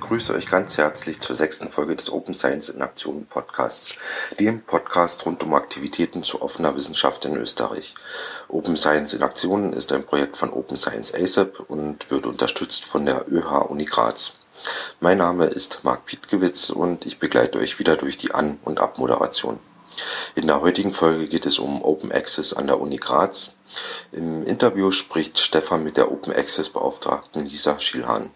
Begrüße euch ganz herzlich zur sechsten Folge des Open Science in Aktion Podcasts, dem Podcast rund um Aktivitäten zu offener Wissenschaft in Österreich. Open Science in Aktion ist ein Projekt von Open Science ASAP und wird unterstützt von der ÖH Uni Graz. Mein Name ist Marc Pietgewitz und ich begleite euch wieder durch die An- und Abmoderation. In der heutigen Folge geht es um Open Access an der Uni Graz. Im Interview spricht Stefan mit der Open Access Beauftragten Lisa Schielhahn.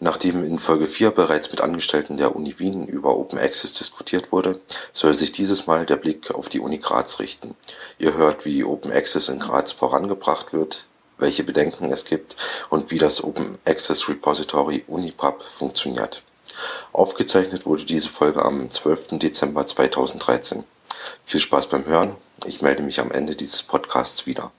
Nachdem in Folge 4 bereits mit Angestellten der Uni Wien über Open Access diskutiert wurde, soll sich dieses Mal der Blick auf die Uni Graz richten. Ihr hört, wie Open Access in Graz vorangebracht wird, welche Bedenken es gibt und wie das Open Access Repository Unipub funktioniert. Aufgezeichnet wurde diese Folge am 12. Dezember 2013. Viel Spaß beim Hören. Ich melde mich am Ende dieses Podcasts wieder.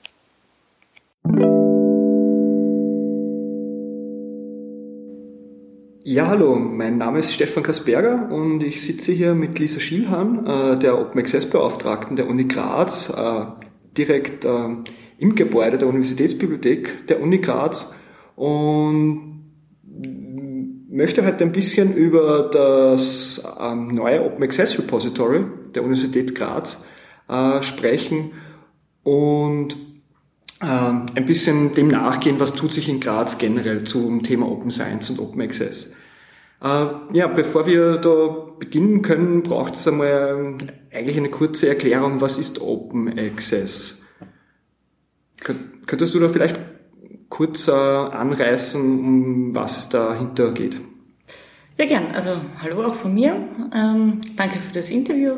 Ja, hallo, mein Name ist Stefan Kasperger und ich sitze hier mit Lisa Schielhahn, äh, der Open Access Beauftragten der Uni Graz, äh, direkt äh, im Gebäude der Universitätsbibliothek der Uni Graz und möchte heute ein bisschen über das ähm, neue Open Access Repository der Universität Graz sprechen und ähm, ein bisschen dem nachgehen, was tut sich in Graz generell zum Thema Open Science und Open Access. Äh, ja, bevor wir da beginnen können, braucht es einmal eigentlich eine kurze Erklärung, was ist Open Access? Könntest du da vielleicht kurz äh, anreißen, um was es dahinter geht? Ja, gern. Also hallo auch von mir. Ähm, danke für das Interview.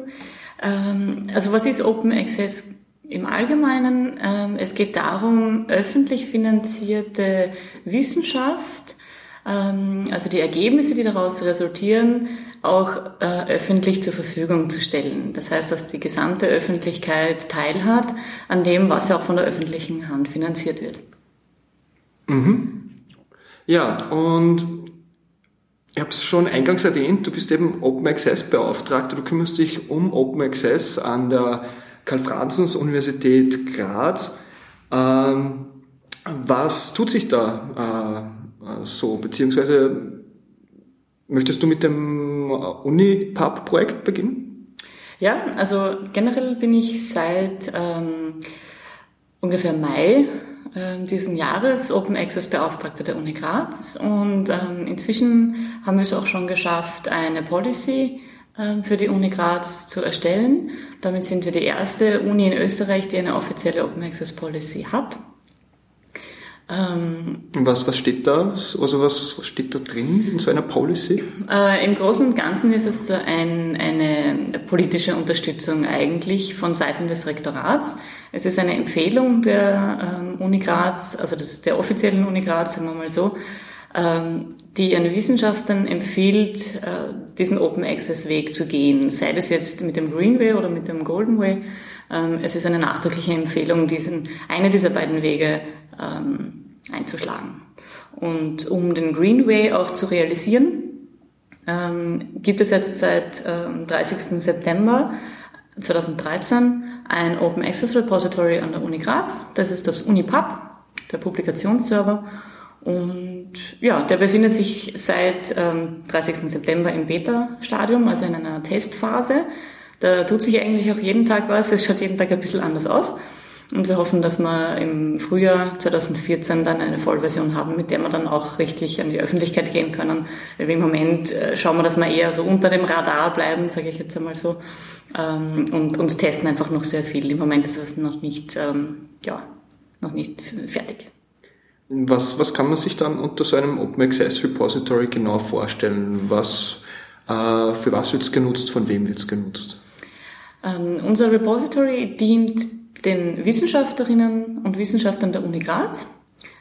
Ähm, also was ist Open Access im Allgemeinen, ähm, es geht darum, öffentlich finanzierte Wissenschaft, ähm, also die Ergebnisse, die daraus resultieren, auch äh, öffentlich zur Verfügung zu stellen. Das heißt, dass die gesamte Öffentlichkeit teilhat an dem, was auch von der öffentlichen Hand finanziert wird. Mhm. Ja, und ich habe es schon eingangs erwähnt, du bist eben Open Access Beauftragter, du kümmerst dich um Open Access an der Karl-Franzens-Universität Graz. Ähm, was tut sich da äh, so? Beziehungsweise möchtest du mit dem Uni-Pub-Projekt beginnen? Ja, also generell bin ich seit ähm, ungefähr Mai äh, diesen Jahres Open Access Beauftragter der Uni Graz und ähm, inzwischen haben wir es auch schon geschafft, eine Policy ähm, für die Uni Graz zu erstellen. Damit sind wir die erste Uni in Österreich, die eine offizielle Open Access Policy hat. Ähm, was, was steht da? Also was, was steht da drin in so einer Policy? Äh, Im Großen und Ganzen ist es so ein, eine politische Unterstützung eigentlich von Seiten des Rektorats. Es ist eine Empfehlung der ähm, Uni Graz, also des, der offiziellen Uni Graz, sagen wir mal so, ähm, die ihren Wissenschaftlern empfiehlt, äh, diesen Open Access Weg zu gehen, sei das jetzt mit dem Greenway oder mit dem Golden Way. Ähm, es ist eine nachdrückliche Empfehlung, diesen, eine dieser beiden Wege ähm, einzuschlagen. Und um den Greenway auch zu realisieren, gibt es jetzt seit 30. September 2013 ein Open Access Repository an der Uni Graz. Das ist das Unipub, der Publikationsserver. Und ja, der befindet sich seit ähm, 30. September im Beta-Stadium, also in einer Testphase. Da tut sich eigentlich auch jeden Tag was. Es schaut jeden Tag ein bisschen anders aus. Und wir hoffen, dass wir im Frühjahr 2014 dann eine Vollversion haben, mit der wir dann auch richtig an die Öffentlichkeit gehen können. Weil im Moment äh, schauen wir, dass wir eher so unter dem Radar bleiben, sage ich jetzt einmal so, ähm, und, und testen einfach noch sehr viel. Im Moment ist es noch nicht, ähm, ja, noch nicht fertig. Was, was kann man sich dann unter so einem Open Access Repository genau vorstellen? Was, äh, für was wird es genutzt? Von wem wird es genutzt? Ähm, unser Repository dient den Wissenschaftlerinnen und Wissenschaftlern der Uni Graz.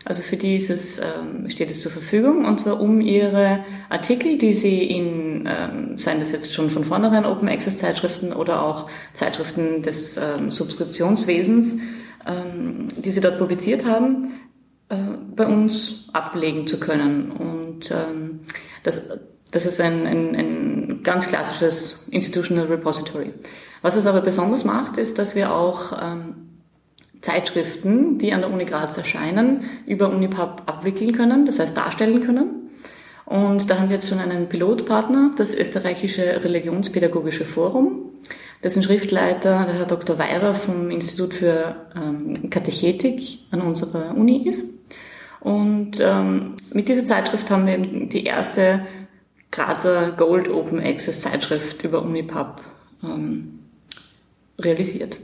Also für die es, ähm, steht es zur Verfügung, und zwar um ihre Artikel, die sie in, ähm, seien das jetzt schon von vornherein Open Access Zeitschriften oder auch Zeitschriften des ähm, Subskriptionswesens, ähm, die sie dort publiziert haben, äh, bei uns ablegen zu können. Und ähm, das, das ist ein, ein, ein ganz klassisches Institutional Repository. Was es aber besonders macht, ist, dass wir auch ähm, Zeitschriften, die an der Uni Graz erscheinen, über Unipub abwickeln können, das heißt darstellen können. Und da haben wir jetzt schon einen Pilotpartner, das österreichische Religionspädagogische Forum, dessen Schriftleiter der Herr Dr. Weirer vom Institut für ähm, Katechetik an unserer Uni ist. Und ähm, mit dieser Zeitschrift haben wir die erste Grazer Gold Open Access Zeitschrift über Unipub ähm, realisiert.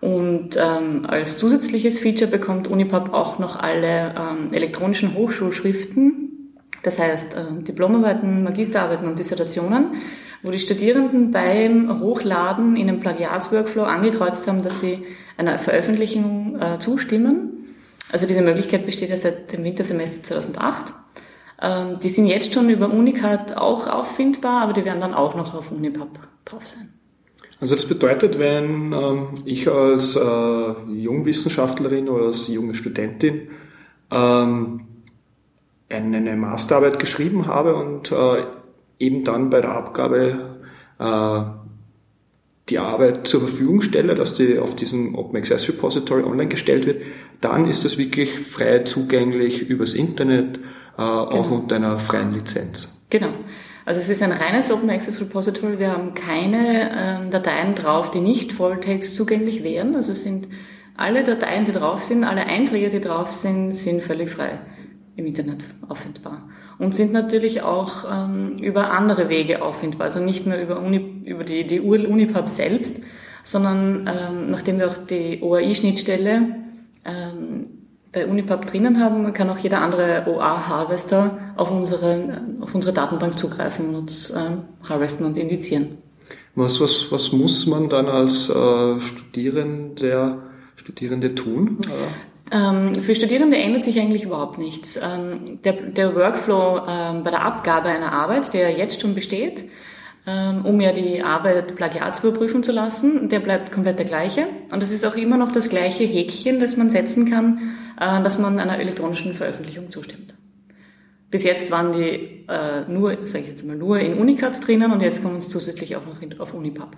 Und ähm, als zusätzliches Feature bekommt Unipub auch noch alle ähm, elektronischen Hochschulschriften, das heißt äh, Diplomarbeiten, Magisterarbeiten und Dissertationen, wo die Studierenden beim Hochladen in einem Plagiatsworkflow angekreuzt haben, dass sie einer Veröffentlichung äh, zustimmen. Also diese Möglichkeit besteht ja seit dem Wintersemester 2008. Ähm, die sind jetzt schon über Unicat auch auffindbar, aber die werden dann auch noch auf Unipub drauf sein. Also das bedeutet, wenn ähm, ich als äh, Jungwissenschaftlerin oder als junge Studentin ähm, eine Masterarbeit geschrieben habe und äh, eben dann bei der Abgabe äh, die Arbeit zur Verfügung stelle, dass die auf diesem Open Access Repository online gestellt wird, dann ist das wirklich frei zugänglich übers Internet, äh, genau. auch unter einer freien Lizenz. Genau. Also es ist ein reines Open Access Repository. Wir haben keine ähm, Dateien drauf, die nicht Volltext zugänglich wären. Also es sind alle Dateien, die drauf sind, alle Einträge, die drauf sind, sind völlig frei im Internet auffindbar. Und sind natürlich auch ähm, über andere Wege auffindbar. Also nicht nur über, Uni, über die, die URL-Unipub selbst, sondern ähm, nachdem wir auch die OAI-Schnittstelle ähm, bei Unipub drinnen haben, kann auch jeder andere OA-Harvester auf unsere, auf unsere Datenbank zugreifen und uns äh, harvesten und indizieren. Was, was, was muss man dann als äh, Studierender, Studierende tun? Ähm, für Studierende ändert sich eigentlich überhaupt nichts. Ähm, der, der Workflow ähm, bei der Abgabe einer Arbeit, der jetzt schon besteht, ähm, um ja die Arbeit plagiatsüberprüfen zu lassen, der bleibt komplett der gleiche. Und es ist auch immer noch das gleiche Häkchen, das man setzen kann, dass man einer elektronischen Veröffentlichung zustimmt. Bis jetzt waren die äh, nur, sage ich jetzt mal, nur in Unicat drinnen und jetzt kommen es zusätzlich auch noch auf Unipub.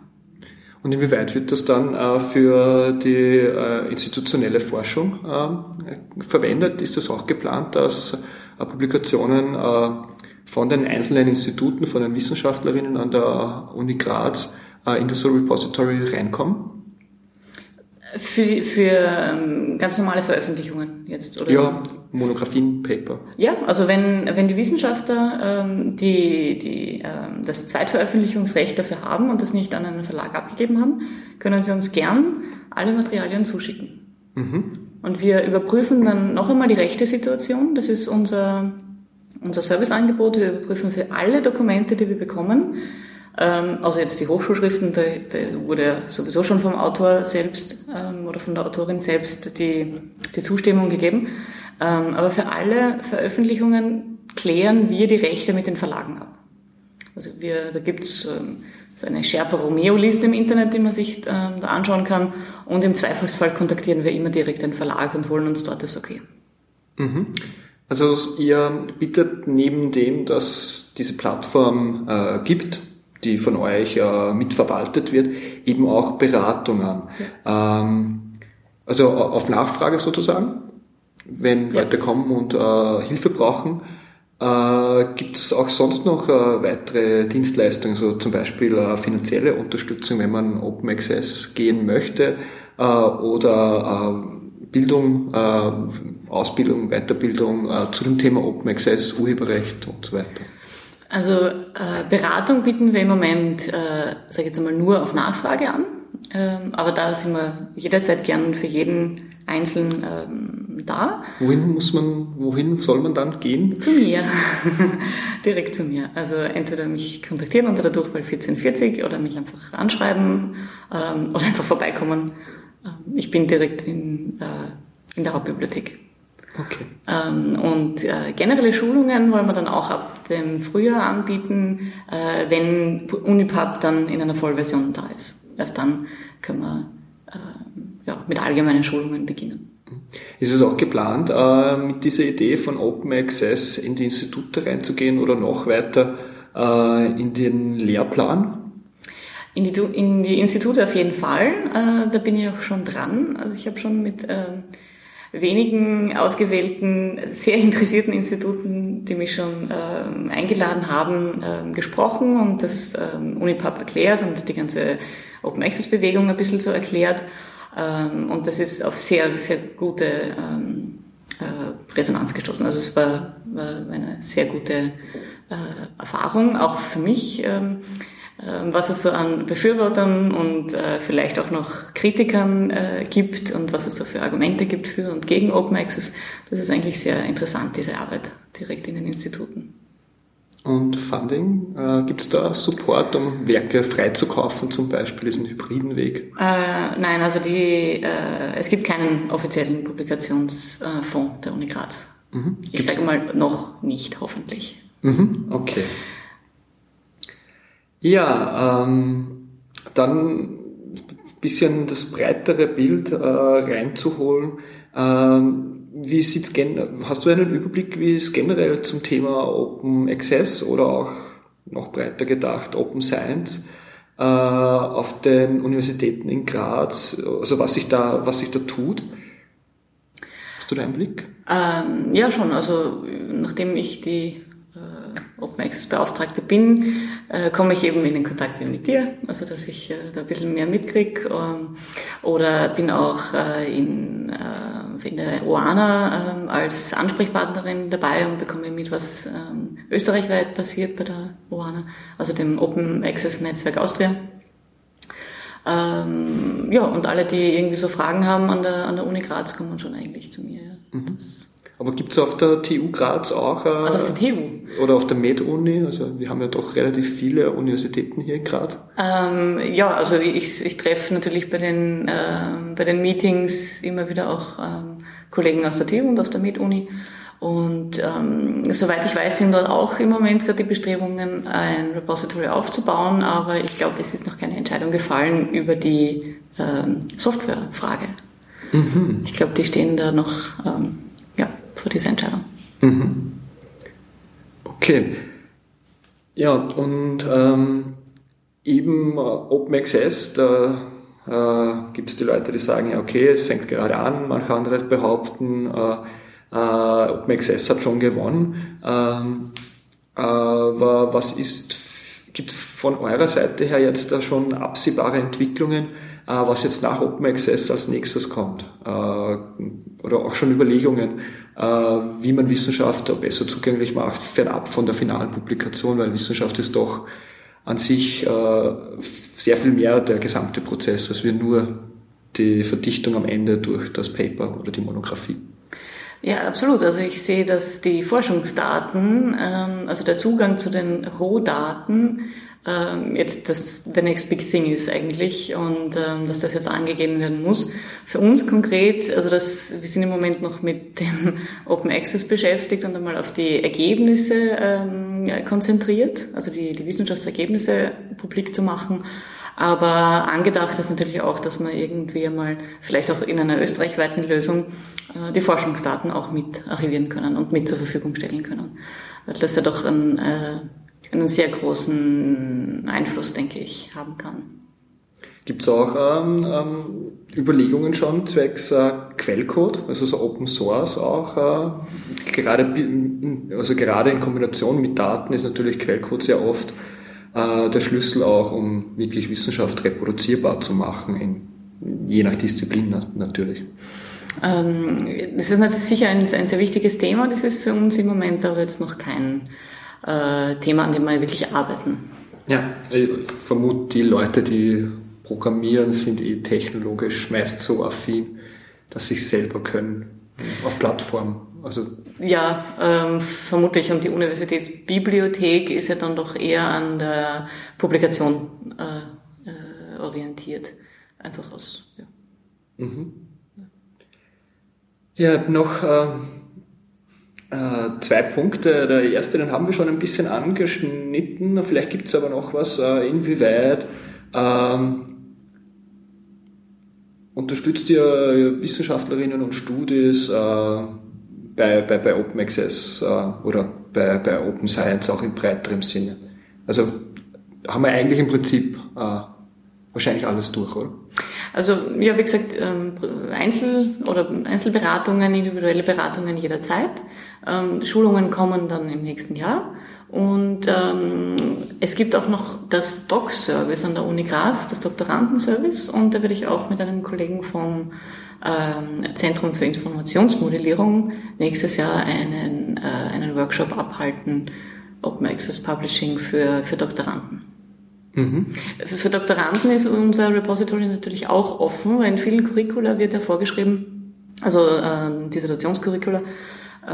Und inwieweit wird das dann äh, für die äh, institutionelle Forschung äh, verwendet? Ist das auch geplant, dass äh, Publikationen äh, von den einzelnen Instituten, von den Wissenschaftlerinnen an der Uni Graz äh, in das Repository reinkommen? Für, für ähm, ganz normale Veröffentlichungen jetzt, oder? Ja, Monographien, Paper. Ja, also wenn, wenn die Wissenschaftler ähm, die, die, ähm, das Zweitveröffentlichungsrecht dafür haben und das nicht an einen Verlag abgegeben haben, können sie uns gern alle Materialien zuschicken. Mhm. Und wir überprüfen dann noch einmal die rechte Situation. Das ist unser, unser Serviceangebot. Wir überprüfen für alle Dokumente, die wir bekommen, also jetzt die Hochschulschriften, da, da wurde sowieso schon vom Autor selbst ähm, oder von der Autorin selbst die, die Zustimmung gegeben. Ähm, aber für alle Veröffentlichungen klären wir die Rechte mit den Verlagen ab. Also wir, da gibt's ähm, so eine Sherpa Romeo-Liste im Internet, die man sich ähm, da anschauen kann. Und im Zweifelsfall kontaktieren wir immer direkt den Verlag und holen uns dort das Okay. Mhm. Also ihr bietet neben dem, dass diese Plattform äh, gibt, die von euch äh, mitverwaltet wird, eben auch Beratung an. Ja. Ähm, also auf Nachfrage sozusagen, wenn ja. Leute kommen und äh, Hilfe brauchen. Äh, Gibt es auch sonst noch äh, weitere Dienstleistungen, so zum Beispiel äh, finanzielle Unterstützung, wenn man Open Access gehen möchte äh, oder äh, Bildung, äh, Ausbildung, Weiterbildung äh, zu dem Thema Open Access, Urheberrecht und so weiter? Also äh, Beratung bieten wir im Moment, äh, sage ich jetzt einmal, nur auf Nachfrage an. Ähm, aber da sind wir jederzeit gern für jeden Einzelnen ähm, da. Wohin muss man, wohin soll man dann gehen? Zu mir. Direkt zu mir. Also entweder mich kontaktieren unter der Durchwahl 1440 oder mich einfach anschreiben ähm, oder einfach vorbeikommen. Ähm, ich bin direkt in, äh, in der Hauptbibliothek. Okay. Ähm, und äh, generelle Schulungen wollen wir dann auch ab dem Frühjahr anbieten, äh, wenn Unipub dann in einer Vollversion da ist. Erst dann können wir äh, ja, mit allgemeinen Schulungen beginnen. Ist es auch geplant, äh, mit dieser Idee von Open Access in die Institute reinzugehen oder noch weiter äh, in den Lehrplan? In die, in die Institute auf jeden Fall. Äh, da bin ich auch schon dran. Also ich habe schon mit wenigen ausgewählten, sehr interessierten Instituten, die mich schon ähm, eingeladen haben, ähm, gesprochen und das ähm, Unipub erklärt und die ganze Open Access Bewegung ein bisschen so erklärt. Ähm, und das ist auf sehr, sehr gute ähm, äh, Resonanz gestoßen. Also es war, war eine sehr gute äh, Erfahrung, auch für mich. Ähm, was es so an Befürwortern und äh, vielleicht auch noch Kritikern äh, gibt und was es so für Argumente gibt für und gegen Open Access. Das ist eigentlich sehr interessant, diese Arbeit direkt in den Instituten. Und Funding, äh, gibt es da Support, um Werke freizukaufen, zum Beispiel diesen hybriden Weg? Äh, nein, also die, äh, es gibt keinen offiziellen Publikationsfonds der Uni Graz. Mhm. Ich sage mal noch nicht, hoffentlich. Mhm. Okay. Ja, ähm, dann bisschen das breitere Bild äh, reinzuholen. Ähm, wie sieht's hast du einen Überblick, wie es generell zum Thema Open Access oder auch noch breiter gedacht Open Science äh, auf den Universitäten in Graz, also was sich da, was sich da tut? Hast du da einen Blick? Ähm, ja, schon. Also nachdem ich die Open Access Beauftragte bin, äh, komme ich eben in den Kontakt mit dir, also dass ich äh, da ein bisschen mehr mitkriege. Ähm, oder bin auch äh, in, äh, in der OANA ähm, als Ansprechpartnerin dabei und bekomme mit, was ähm, österreichweit passiert bei der OANA, also dem Open Access Netzwerk Austria. Ähm, ja, und alle, die irgendwie so Fragen haben an der, an der Uni Graz, kommen schon eigentlich zu mir. Ja. Mhm. Aber gibt es auf der TU Graz auch... Äh, also auf der TU? Oder auf der Med-Uni? Also wir haben ja doch relativ viele Universitäten hier in Graz. Ähm, ja, also ich, ich treffe natürlich bei den, äh, bei den Meetings immer wieder auch ähm, Kollegen aus der TU und aus der Med-Uni. Und ähm, soweit ich weiß, sind dort auch im Moment gerade die Bestrebungen, ein Repository aufzubauen, aber ich glaube, es ist noch keine Entscheidung gefallen über die ähm, Softwarefrage. Mhm. Ich glaube, die stehen da noch... Ähm, für diese Entscheidung. Mhm. Okay. Ja, und ähm, eben äh, Open Access, da äh, gibt es die Leute, die sagen, ja okay, es fängt gerade an, manche andere behaupten, äh, äh, Open Access hat schon gewonnen. Ähm, aber was ist, gibt von eurer Seite her jetzt da schon absehbare Entwicklungen, äh, was jetzt nach Open Access als nächstes kommt? Äh, oder auch schon Überlegungen, äh, wie man Wissenschaft besser zugänglich macht, fernab von der finalen Publikation, weil Wissenschaft ist doch an sich äh, sehr viel mehr der gesamte Prozess, als wir nur die Verdichtung am Ende durch das Paper oder die Monographie. Ja, absolut. Also ich sehe, dass die Forschungsdaten, ähm, also der Zugang zu den Rohdaten ähm, jetzt das the next big thing ist eigentlich und ähm, dass das jetzt angegeben werden muss. Für uns konkret, also das, wir sind im Moment noch mit dem Open Access beschäftigt und einmal auf die Ergebnisse ähm, konzentriert, also die, die Wissenschaftsergebnisse publik zu machen. Aber angedacht ist natürlich auch, dass man irgendwie einmal vielleicht auch in einer österreichweiten Lösung äh, die Forschungsdaten auch mit archivieren können und mit zur Verfügung stellen können. Weil das ja doch ein äh, einen sehr großen Einfluss, denke ich, haben kann. Gibt es auch ähm, ähm, Überlegungen schon zwecks äh, Quellcode, also so Open Source auch? Äh, gerade, in, also gerade in Kombination mit Daten ist natürlich Quellcode sehr oft äh, der Schlüssel auch, um wirklich Wissenschaft reproduzierbar zu machen, in, je nach Disziplin natürlich. Ähm, das ist natürlich sicher ein, ein, sehr wichtiges Thema, das ist für uns im Moment aber jetzt noch kein äh, Thema, an dem wir wirklich arbeiten. Ja, ich vermute, die Leute, die programmieren, sind eh technologisch meist so affin, dass sie es selber können auf Plattform. Also ja, ähm, vermutlich. Und die Universitätsbibliothek ist ja dann doch eher an der Publikation äh, äh, orientiert. Einfach aus. Ja, mhm. ja noch äh, äh, zwei Punkte. Der erste, den haben wir schon ein bisschen angeschnitten. Vielleicht gibt es aber noch was, äh, inwieweit ähm, unterstützt ihr Wissenschaftlerinnen und Studis äh, bei, bei, bei Open Access äh, oder bei, bei Open Science auch in breiterem Sinne? Also haben wir eigentlich im Prinzip wahrscheinlich alles durch, oder? Also ja, wie gesagt, ähm, Einzel- oder Einzelberatungen, individuelle Beratungen jederzeit. Ähm, Schulungen kommen dann im nächsten Jahr. Und ähm, es gibt auch noch das Doc-Service an der Uni Graz, das Doktorandenservice. Und da werde ich auch mit einem Kollegen vom ähm, Zentrum für Informationsmodellierung nächstes Jahr einen, äh, einen Workshop abhalten, Open Access Publishing für, für Doktoranden. Mhm. Für, Doktoranden ist unser Repository natürlich auch offen, weil in vielen Curricula wird ja vorgeschrieben, also äh, Dissertationscurricula, äh,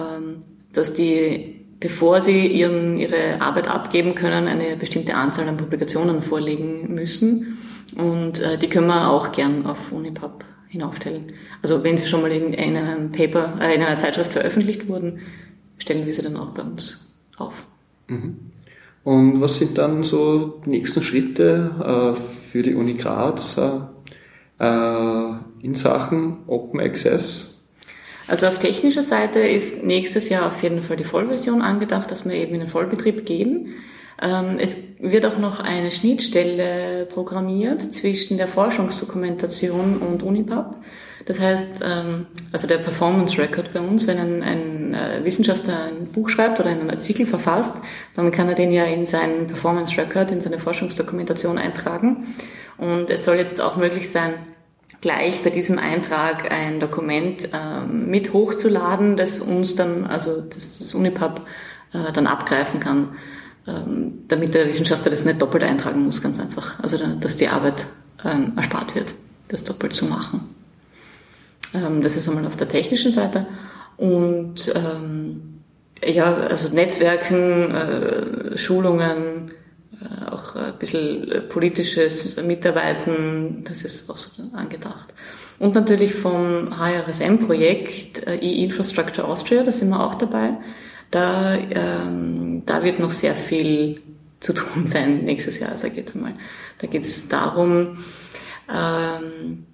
dass die bevor sie ihren, ihre Arbeit abgeben können, eine bestimmte Anzahl an Publikationen vorlegen müssen. Und äh, die können wir auch gern auf Unipub hinaufstellen. Also wenn sie schon mal in, in einem Paper, äh, in einer Zeitschrift veröffentlicht wurden, stellen wir sie dann auch bei uns auf. Mhm. Und was sind dann so die nächsten Schritte äh, für die Uni Graz äh, äh in Sachen Open Access? Also auf technischer Seite ist nächstes Jahr auf jeden Fall die Vollversion angedacht, dass wir eben in den Vollbetrieb gehen. Ähm, es wird auch noch eine Schnittstelle programmiert zwischen der Forschungsdokumentation und Unipub. Das heißt, ähm, also der Performance Record bei uns, wenn ein, ein äh, Wissenschaftler ein Buch schreibt oder einen Artikel verfasst, dann kann er den ja in seinen Performance Record, in seine Forschungsdokumentation eintragen. Und es soll jetzt auch möglich sein, gleich bei diesem Eintrag ein Dokument ähm, mit hochzuladen, das uns dann, also das, das Unipub äh, dann abgreifen kann, ähm, damit der Wissenschaftler das nicht doppelt eintragen muss, ganz einfach. Also dass die Arbeit ähm, erspart wird, das doppelt zu machen. Ähm, das ist einmal auf der technischen Seite. Und ähm, ja, also Netzwerken, äh, Schulungen, äh, auch ein bisschen politisches Mitarbeiten, das ist auch so angedacht. Und natürlich vom HRSM-Projekt äh, E-Infrastructure Austria, da sind wir auch dabei. Da, ähm, da wird noch sehr viel zu tun sein nächstes Jahr, sage ich jetzt mal. Da geht es darum, ähm,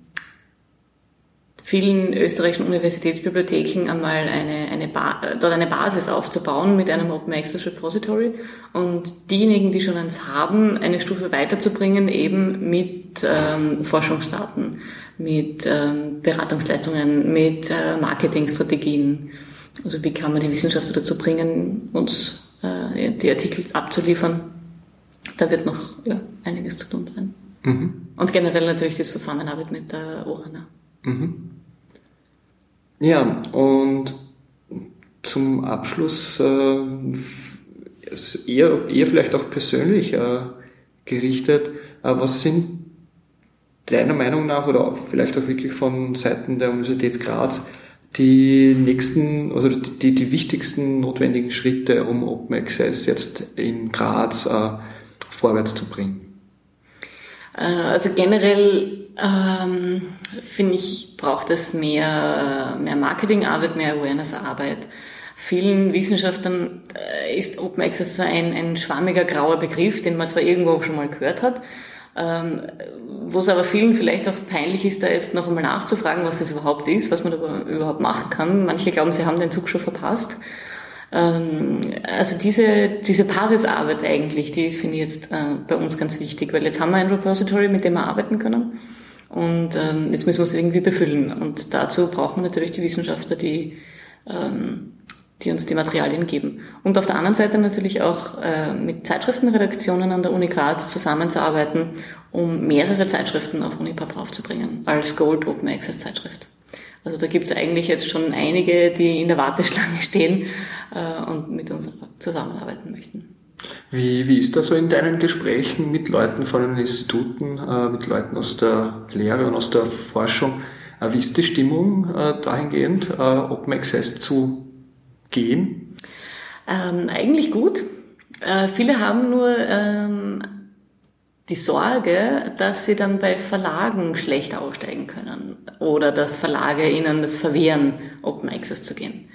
vielen österreichischen Universitätsbibliotheken einmal eine, eine ba dort eine Basis aufzubauen mit einem Open Access Repository und diejenigen, die schon eins haben, eine Stufe weiterzubringen, eben mit ähm, Forschungsdaten, mit ähm, Beratungsleistungen, mit äh, Marketingstrategien. Also wie kann man die Wissenschaftler dazu bringen, uns äh, die Artikel abzuliefern? Da wird noch ja, einiges zu tun sein. Mhm. Und generell natürlich die Zusammenarbeit mit der ORANA. Mhm. Ja, und zum Abschluss äh, eher, eher vielleicht auch persönlich äh, gerichtet, äh, was sind deiner Meinung nach oder vielleicht auch wirklich von Seiten der Universität Graz die nächsten, also die, die wichtigsten notwendigen Schritte, um Open Access jetzt in Graz äh, vorwärts zu bringen? Äh, also generell ähm, finde ich, braucht es mehr, mehr Marketingarbeit, mehr Awareness-Arbeit. Vielen Wissenschaftlern äh, ist Open Access so ein, ein schwammiger grauer Begriff, den man zwar irgendwo auch schon mal gehört hat, ähm, wo es aber vielen vielleicht auch peinlich ist, da jetzt noch einmal nachzufragen, was das überhaupt ist, was man da überhaupt machen kann. Manche glauben, sie haben den Zug schon verpasst. Ähm, also diese, diese Basisarbeit eigentlich, die ist, finde ich, jetzt äh, bei uns ganz wichtig, weil jetzt haben wir ein Repository, mit dem wir arbeiten können. Und ähm, jetzt müssen wir es irgendwie befüllen. Und dazu braucht man natürlich die Wissenschaftler, die, ähm, die uns die Materialien geben. Und auf der anderen Seite natürlich auch äh, mit Zeitschriftenredaktionen an der Uni Graz zusammenzuarbeiten, um mehrere Zeitschriften auf Unipap aufzubringen, als Gold Open Access Zeitschrift. Also da gibt es eigentlich jetzt schon einige, die in der Warteschlange stehen äh, und mit uns zusammenarbeiten möchten. Wie, wie ist das so in deinen Gesprächen mit Leuten von den Instituten, äh, mit Leuten aus der Lehre und aus der Forschung? Äh, wie ist die Stimmung äh, dahingehend, äh, Open Access zu gehen? Ähm, eigentlich gut. Äh, viele haben nur ähm, die Sorge, dass sie dann bei Verlagen schlecht aussteigen können oder dass Verlage ihnen das verwehren, Open Access zu gehen.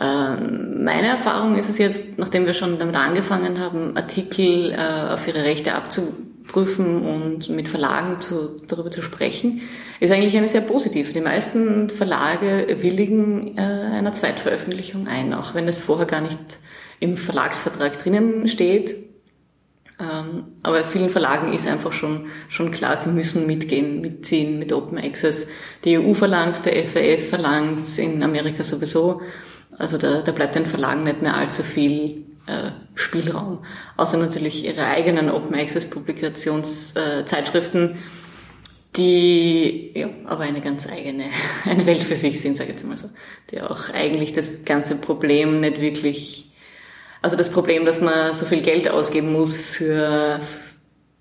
Ähm, meine Erfahrung ist es jetzt, nachdem wir schon damit angefangen haben, Artikel äh, auf ihre Rechte abzuprüfen und mit Verlagen zu, darüber zu sprechen, ist eigentlich eine sehr positive. Die meisten Verlage willigen äh, einer Zweitveröffentlichung ein, auch wenn es vorher gar nicht im Verlagsvertrag drinnen steht Ähm, aber vielen Verlagen ist einfach schon, schon klar, sie müssen mitgehen, mitziehen mit Open Access. Die EU verlangt der FAF verlangt in Amerika sowieso. Also da, da bleibt den Verlagen nicht mehr allzu viel äh, Spielraum. Außer natürlich ihre eigenen Open Access Publikationszeitschriften, äh, die ja, aber eine ganz eigene, eine Welt für sich sind, sage ich jetzt mal so. Die auch eigentlich das ganze Problem nicht wirklich also das Problem, dass man so viel Geld ausgeben muss für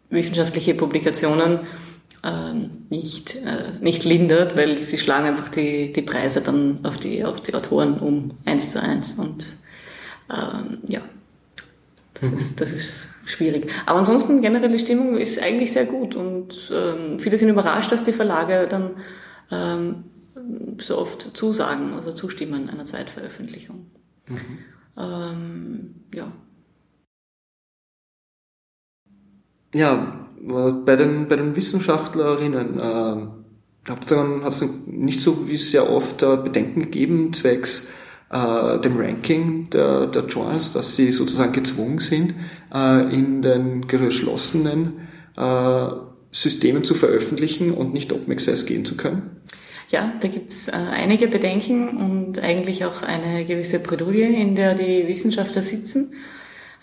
wissenschaftliche Publikationen, nicht, äh, nicht lindert, weil sie schlagen einfach die, die Preise dann auf die, auf die Autoren um eins zu eins. Und ähm, ja, das, mhm. ist, das ist schwierig. Aber ansonsten generelle Stimmung ist eigentlich sehr gut und ähm, viele sind überrascht, dass die Verlage dann ähm, so oft zusagen, also zustimmen einer Zweitveröffentlichung. Mhm. Ähm, ja. Ja, bei den, bei den Wissenschaftlerinnen äh, hat es nicht so wie sehr oft äh, Bedenken gegeben zwecks äh, dem Ranking der, der Journals, dass sie sozusagen gezwungen sind, äh, in den geschlossenen äh, Systemen zu veröffentlichen und nicht Open Access gehen zu können? Ja, da gibt's äh, einige Bedenken und eigentlich auch eine gewisse Bredouille, in der die Wissenschaftler sitzen.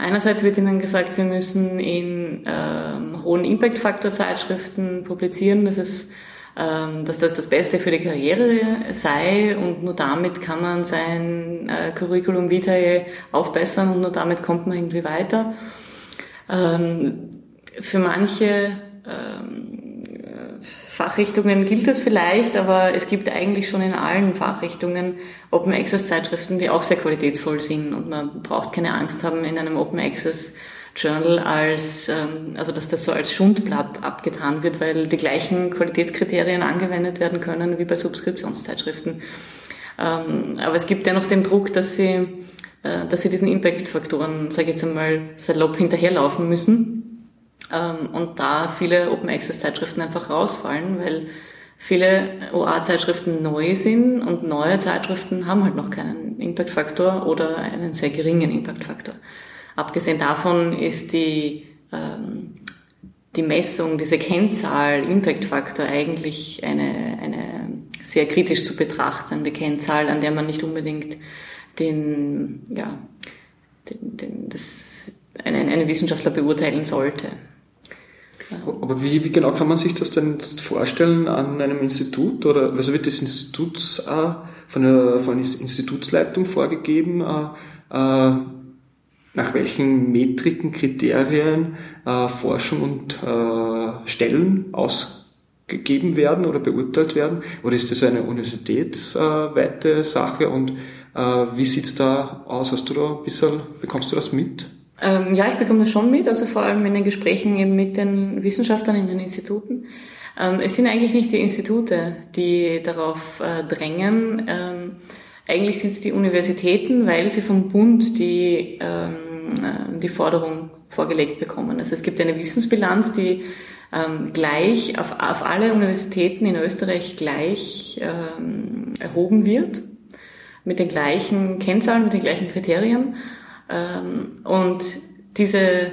Einerseits wird ihnen gesagt, sie müssen in ähm, hohen Impact-Faktor-Zeitschriften publizieren, dass, es, ähm, dass das das Beste für die Karriere sei und nur damit kann man sein äh, Curriculum vitae aufbessern und nur damit kommt man irgendwie weiter. Ähm, für manche ähm, Fachrichtungen gilt das vielleicht, aber es gibt eigentlich schon in allen Fachrichtungen Open Access Zeitschriften, die auch sehr qualitätsvoll sind und man braucht keine Angst haben in einem Open Access Journal als, ähm, also dass das so als Schundblatt abgetan wird, weil die gleichen Qualitätskriterien angewendet werden können wie bei Subskriptionszeitschriften. Ähm, aber es gibt ja noch den Druck, dass sie, äh, dass sie diesen Impact-Faktoren, sage ich jetzt einmal, salopp hinterherlaufen müssen und da viele Open Access Zeitschriften einfach rausfallen, weil viele OA-Zeitschriften neu sind und neue Zeitschriften haben halt noch keinen Impact-Faktor oder einen sehr geringen Impact-Faktor. Abgesehen davon ist die, ähm, die Messung, diese Kennzahl, Impact-Faktor eigentlich eine, eine sehr kritisch zu betrachtende Kennzahl, an der man nicht unbedingt den, ja, den, den, das, einen, einen Wissenschaftler beurteilen sollte. Aber wie, wie genau kann man sich das denn jetzt vorstellen an einem Institut? Oder also wird das Institut äh, von, der, von der Institutsleitung vorgegeben, äh, äh, nach welchen Metriken, Kriterien äh, Forschung und äh, Stellen ausgegeben werden oder beurteilt werden? Oder ist das eine universitätsweite Sache? Und äh, wie sieht's da aus? Hast du da ein bisschen, bekommst du das mit? Ähm, ja, ich bekomme das schon mit, also vor allem in den Gesprächen eben mit den Wissenschaftlern in den Instituten. Ähm, es sind eigentlich nicht die Institute, die darauf äh, drängen. Ähm, eigentlich sind es die Universitäten, weil sie vom Bund die, ähm, äh, die Forderung vorgelegt bekommen. Also es gibt eine Wissensbilanz, die ähm, gleich auf, auf alle Universitäten in Österreich gleich ähm, erhoben wird, mit den gleichen Kennzahlen, mit den gleichen Kriterien. Ähm, und diese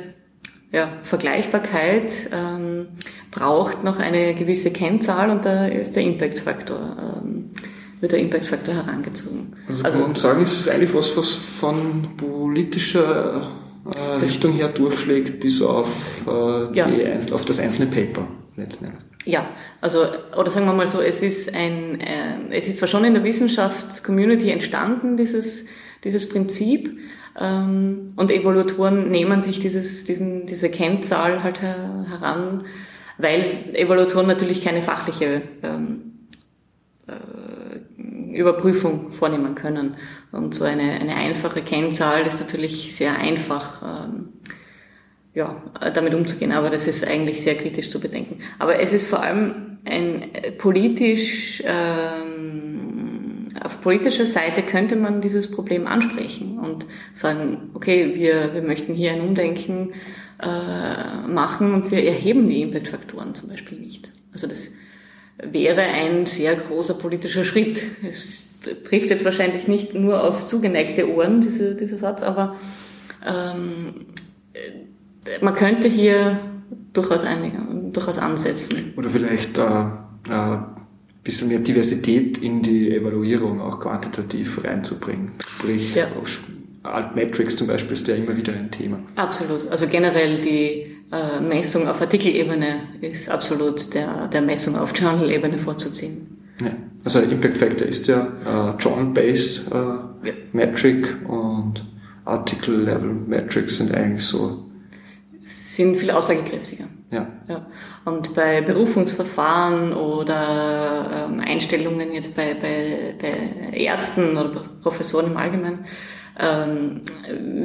ja, Vergleichbarkeit ähm, braucht noch eine gewisse Kennzahl und da ist der Impact-Faktor, ähm, wird der Impact-Faktor herangezogen. Also, also kann man sagen, ist es eigentlich was, was von politischer äh, Richtung her durchschlägt bis auf, äh, ja. die, auf das einzelne Paper letzten Endes. Ja, also oder sagen wir mal so, es ist ein, äh, es ist zwar schon in der Wissenschaftscommunity entstanden dieses dieses Prinzip, und Evaluatoren nehmen sich dieses, diesen, diese Kennzahl halt her, heran, weil Evaluatoren natürlich keine fachliche ähm, äh, Überprüfung vornehmen können. Und so eine, eine einfache Kennzahl ist natürlich sehr einfach, ähm, ja, damit umzugehen, aber das ist eigentlich sehr kritisch zu bedenken. Aber es ist vor allem ein politisch ähm, auf politischer Seite könnte man dieses Problem ansprechen und sagen, okay, wir, wir möchten hier ein Umdenken äh, machen und wir erheben die Impact-Faktoren zum Beispiel nicht. Also das wäre ein sehr großer politischer Schritt. Es trifft jetzt wahrscheinlich nicht nur auf zugeneigte Ohren, dieser, dieser Satz, aber ähm, man könnte hier durchaus einige, durchaus ansetzen. Oder vielleicht äh, äh, bisschen mehr Diversität in die Evaluierung auch quantitativ reinzubringen. Sprich, ja. Altmetrics zum Beispiel ist ja immer wieder ein Thema. Absolut. Also generell die äh, Messung auf Artikelebene ist absolut der, der Messung auf Journal-Ebene vorzuziehen. Ja. Also Impact Factor ist ja äh, Journal-based äh, ja. Metric und Article-Level Metrics sind eigentlich so. Sind viel aussagekräftiger. Ja. ja. Und bei Berufungsverfahren oder ähm, Einstellungen jetzt bei, bei, bei Ärzten oder Professoren im Allgemeinen ähm,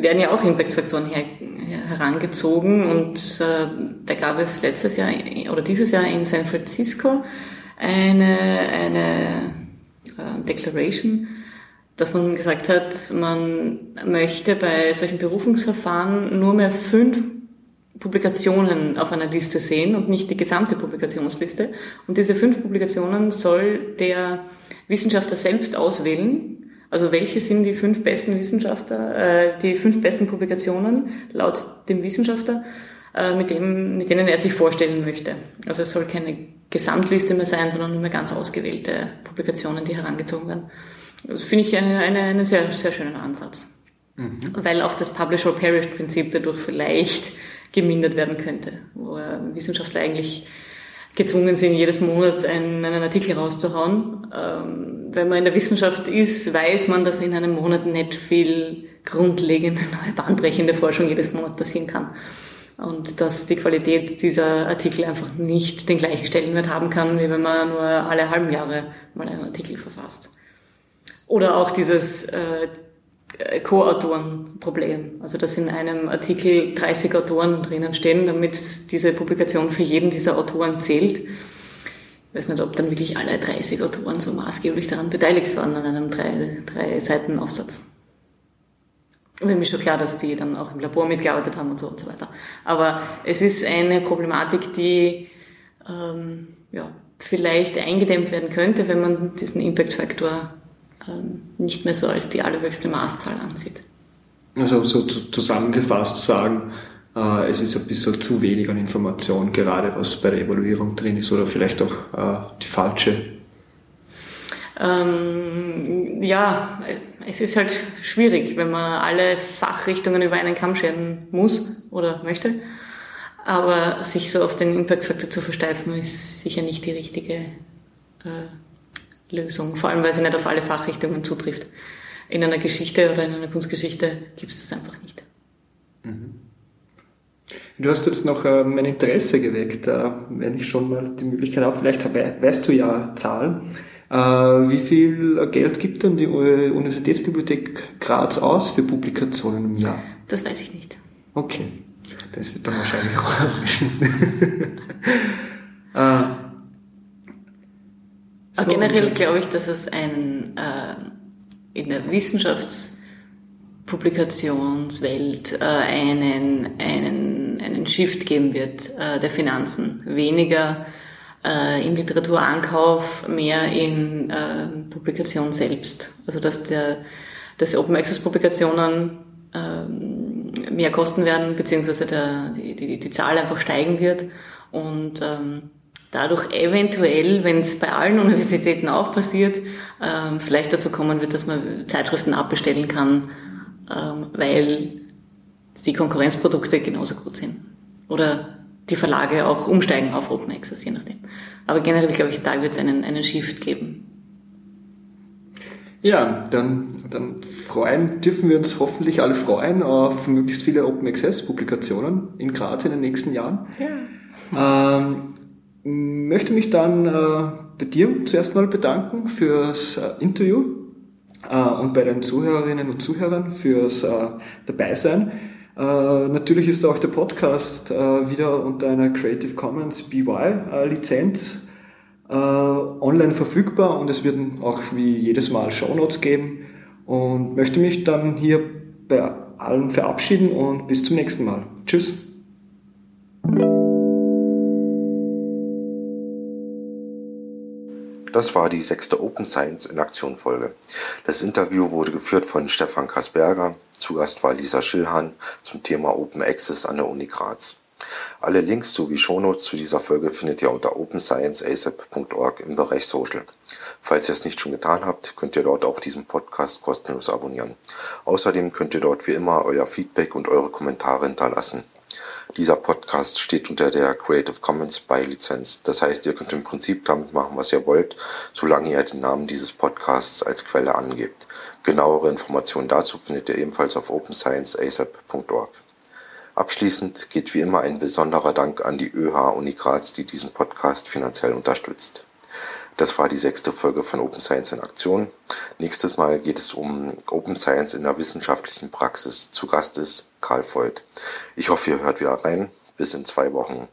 werden ja auch Impactfaktoren her, herangezogen und äh, da gab es letztes Jahr oder dieses Jahr in San Francisco eine, eine äh, Declaration, dass man gesagt hat, man möchte bei solchen Berufungsverfahren nur mehr fünf Publikationen auf einer Liste sehen und nicht die gesamte Publikationsliste. Und diese fünf Publikationen soll der Wissenschaftler selbst auswählen. Also welche sind die fünf besten Wissenschaftler, äh, die fünf besten Publikationen laut dem Wissenschaftler, äh, mit, dem, mit denen er sich vorstellen möchte. Also es soll keine Gesamtliste mehr sein, sondern nur mehr ganz ausgewählte Publikationen, die herangezogen werden. Das finde ich einen eine, eine sehr, sehr schönen Ansatz. Mhm. Weil auch das Publish-or-Perish-Prinzip dadurch vielleicht gemindert werden könnte, wo Wissenschaftler eigentlich gezwungen sind, jedes Monat einen, einen Artikel rauszuhauen. Ähm, wenn man in der Wissenschaft ist, weiß man, dass in einem Monat nicht viel grundlegende, neue, bahnbrechende Forschung jedes Monat passieren kann. Und dass die Qualität dieser Artikel einfach nicht den gleichen Stellenwert haben kann, wie wenn man nur alle halben Jahre mal einen Artikel verfasst. Oder auch dieses äh, äh, Co-Autoren-Problem. Also dass in einem Artikel 30 Autoren drinnen stehen, damit diese Publikation für jeden dieser Autoren zählt. Ich weiß nicht, ob dann wirklich alle 30 Autoren so maßgeblich daran beteiligt waren, an einem drei, drei Seiten Aufsatz. Mir ist schon klar, dass die dann auch im Labor mitgearbeitet haben und so und so weiter. Aber es ist eine Problematik, die ähm, ja, vielleicht eingedämmt werden könnte, wenn man diesen Impact-Faktor nicht mehr so als die allerhöchste Maßzahl ansieht. Also so zusammengefasst sagen, äh, es ist ein bisschen zu wenig an Information, gerade was bei der Evaluierung drin ist oder vielleicht auch äh, die falsche. Ähm, ja, es ist halt schwierig, wenn man alle Fachrichtungen über einen Kamm scheren muss oder möchte. Aber sich so auf den Impact-Faktor zu versteifen, ist sicher nicht die richtige äh, Lösung, vor allem weil sie nicht auf alle Fachrichtungen zutrifft. In einer Geschichte oder in einer Kunstgeschichte gibt es das einfach nicht. Mhm. Du hast jetzt noch äh, mein Interesse geweckt, äh, wenn ich schon mal die Möglichkeit habe, vielleicht weißt du ja Zahlen. Äh, wie viel Geld gibt denn die Universitätsbibliothek Graz aus für Publikationen im Jahr? Das weiß ich nicht. Okay, das wird dann wahrscheinlich auch ausgeschnitten. äh, so generell glaube ich, dass es ein, äh, in der Wissenschaftspublikationswelt äh, einen, einen, einen Shift geben wird äh, der Finanzen. Weniger äh, in Literaturankauf, mehr in äh, Publikation selbst. Also dass, der, dass Open Access Publikationen äh, mehr kosten werden, beziehungsweise der, die, die, die Zahl einfach steigen wird und ähm, dadurch eventuell, wenn es bei allen Universitäten auch passiert, ähm, vielleicht dazu kommen wird, dass man Zeitschriften abbestellen kann, ähm, weil die Konkurrenzprodukte genauso gut sind. Oder die Verlage auch umsteigen auf Open Access, je nachdem. Aber generell glaube ich, da wird es einen, einen Shift geben. Ja, dann, dann freuen, dürfen wir uns hoffentlich alle freuen auf möglichst viele Open Access Publikationen in Graz in den nächsten Jahren. Ja. Ähm, möchte mich dann äh, bei dir zuerst mal bedanken fürs äh, Interview äh, und bei den Zuhörerinnen und Zuhörern fürs äh, Dabeisein. Äh, natürlich ist auch der Podcast äh, wieder unter einer Creative Commons BY Lizenz online verfügbar und es wird auch wie jedes Mal Shownotes geben und möchte mich dann hier bei allen verabschieden und bis zum nächsten Mal. Tschüss. Das war die sechste Open Science in Aktion Folge. Das Interview wurde geführt von Stefan Kasperger. Zu Gast war Lisa Schillhahn zum Thema Open Access an der Uni Graz. Alle Links sowie Shownotes zu dieser Folge findet ihr unter openscienceasap.org im Bereich Social. Falls ihr es nicht schon getan habt, könnt ihr dort auch diesen Podcast kostenlos abonnieren. Außerdem könnt ihr dort wie immer euer Feedback und eure Kommentare hinterlassen. Dieser Podcast steht unter der Creative Commons by Lizenz. Das heißt, ihr könnt im Prinzip damit machen, was ihr wollt, solange ihr den Namen dieses Podcasts als Quelle angebt. Genauere Informationen dazu findet ihr ebenfalls auf openscienceasap.org. Abschließend geht wie immer ein besonderer Dank an die ÖH Uni Graz, die diesen Podcast finanziell unterstützt. Das war die sechste Folge von Open Science in Aktion. Nächstes Mal geht es um Open Science in der wissenschaftlichen Praxis. Zu Gast ist Karl Voigt. Ich hoffe, ihr hört wieder rein. Bis in zwei Wochen.